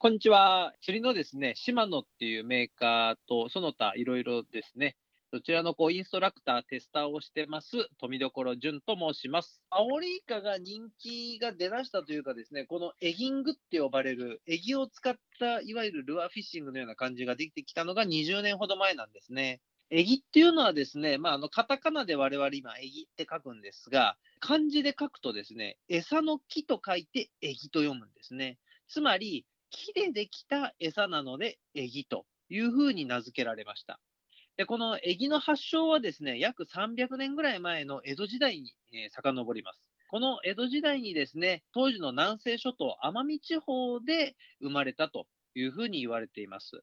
こんにちは。釣りのですね、シマノっていうメーカーと、その他いろいろですね、そちらのこうインストラクター、テスターをしてます、富所淳と申します。アオリイカが人気が出だしたというかですね、このエギングって呼ばれる、エギを使ったいわゆるルアーフィッシングのような感じができてきたのが20年ほど前なんですね。エギっていうのはですね、まあ、あのカタカナで我々今、エギって書くんですが、漢字で書くとですね、餌の木と書いてエギと読むんですね。つまり、木でできた餌なので、エギというふうに名付けられました。で、このエギの発祥はですね、約300年ぐらい前の江戸時代に、えー、遡ります。この江戸時代にですね、当時の南西諸島、奄美地方で生まれたというふうに言われています。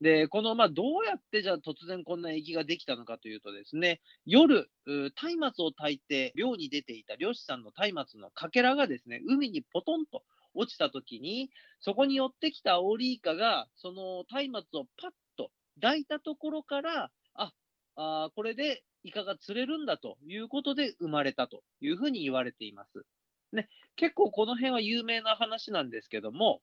で、この、まあ、どうやってじゃあ突然こんな液ができたのかというとですね、夜、松明を炊いて漁に出ていた漁師さんの松明のかけらがですね、海にポトンと落ちた時に、そこに寄ってきたアオリイカが、その松明をパッと抱いたところから、あ、あこれでイカが釣れるんだということで生まれたというふうに言われています。ね、結構この辺は有名な話なんですけども、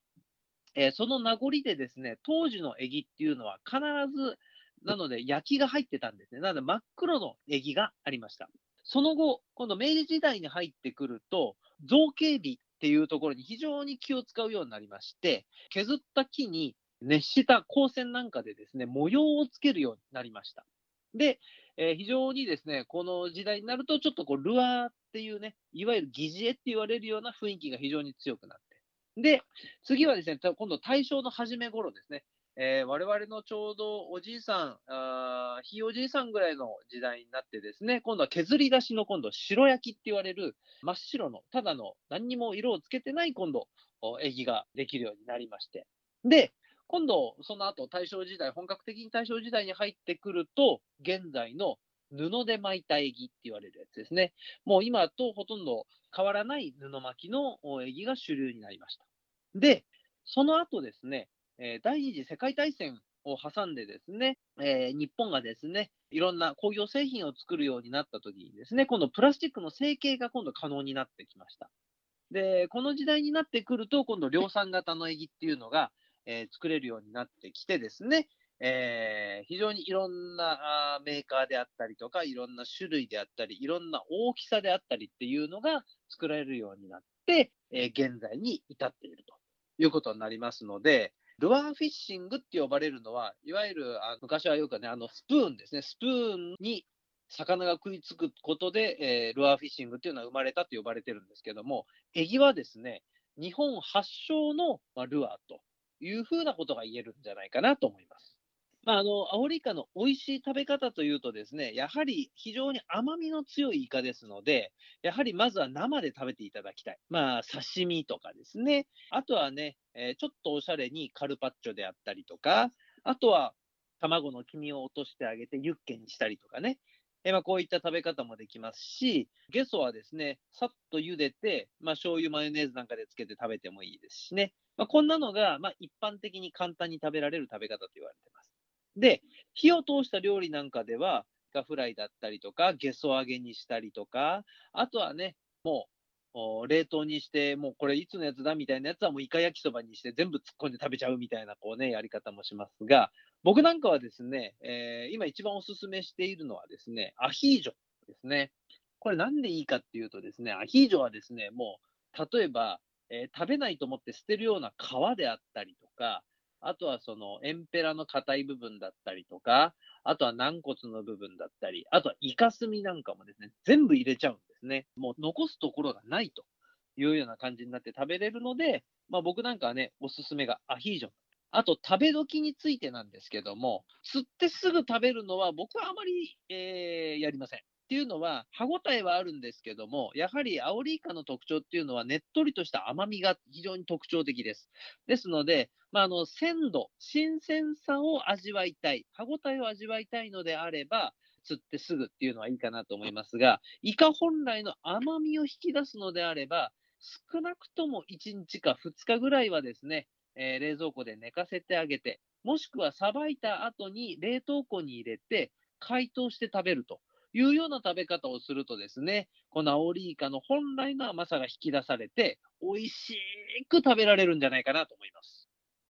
えー、その名残でですね、当時のエギっていうのは必ず、なので焼きが入ってたんですね。なので真っ黒のエギがありました。その後、今度明治時代に入ってくると、造形美っていうところに非常に気を使うようになりまして、削った木に熱した光線なんかでですね、模様をつけるようになりました。で、えー、非常にですね、この時代になると、ちょっとこう、ルアーっていうね、いわゆる疑似絵って言われるような雰囲気が非常に強くなって。で、次はですね、今度大正の初め頃ですね。えー、我々のちょうどおじいさん、ひいおじいさんぐらいの時代になってですね、今度は削り出しの今度白焼きって言われる真っ白の、ただの何にも色をつけてない今度、エギができるようになりまして。で、今度、その後大正時代、本格的に大正時代に入ってくると、現在の布で巻いたエギって言われるやつですね。もう今とほとんど変わらない布巻きのエギが主流になりました。で、その後ですね、え、第二次世界大戦を挟んでですね、えー、日本がですね、いろんな工業製品を作るようになった時にですね、今度プラスチックの成形が今度可能になってきました。で、この時代になってくると、今度量産型のエギっていうのが、えー、作れるようになってきてですね、えー、非常にいろんなメーカーであったりとか、いろんな種類であったり、いろんな大きさであったりっていうのが作られるようになって、え、現在に至っているということになりますので、ルアーフィッシングって呼ばれるのは、いわゆるあ昔はよくね、あのスプーンですね、スプーンに魚が食いつくことで、えー、ルアーフィッシングっていうのは生まれたと呼ばれてるんですけども、エギはですね、日本発祥の、まあ、ルアーというふうなことが言えるんじゃないかなと思います。まあ、あの、アオリイカの美味しい食べ方というとですね、やはり非常に甘みの強いイカですので、やはりまずは生で食べていただきたい。まあ、刺身とかですね。あとはね、えー、ちょっとおしゃれにカルパッチョであったりとか、あとは卵の黄身を落としてあげてユッケにしたりとかね。えー、まあ、こういった食べ方もできますし、ゲソはですね、さっと茹でて、まあ、醤油、マヨネーズなんかでつけて食べてもいいですしね。まあ、こんなのが、まあ、一般的に簡単に食べられる食べ方と言われてます。で、火を通した料理なんかでは、イカフライだったりとか、ゲソ揚げにしたりとか、あとはね、もう、冷凍にして、もうこれいつのやつだみたいなやつはもうイカ焼きそばにして全部突っ込んで食べちゃうみたいなこうね、やり方もしますが、僕なんかはですね、えー、今一番おすすめしているのはですね、アヒージョですね。これなんでいいかっていうとですね、アヒージョはですね、もう、例えば、えー、食べないと思って捨てるような皮であったりとか、あとはそのエンペラの硬い部分だったりとか、あとは軟骨の部分だったり、あとはイカスミなんかもですね、全部入れちゃうんですね。もう残すところがないというような感じになって食べれるので、まあ僕なんかはね、おすすめがアヒージョン。あと食べ時についてなんですけども、釣ってすぐ食べるのは僕はあまり、えー、やりません。っていうのは、歯ごたえはあるんですけども、やはりアオリイカの特徴っていうのは、ねっとりとした甘みが非常に特徴的です。ですので、まあ、あの鮮度、新鮮さを味わいたい、歯ごたえを味わいたいのであれば、釣ってすぐっていうのはいいかなと思いますが、イカ本来の甘みを引き出すのであれば、少なくとも1日か2日ぐらいはですね、えー、冷蔵庫で寝かせてあげて、もしくはさばいた後に冷凍庫に入れて、解凍して食べるというような食べ方をするとですね、このアオリイカの本来の甘さが引き出されて、美味しく食べられるんじゃないかなと思います。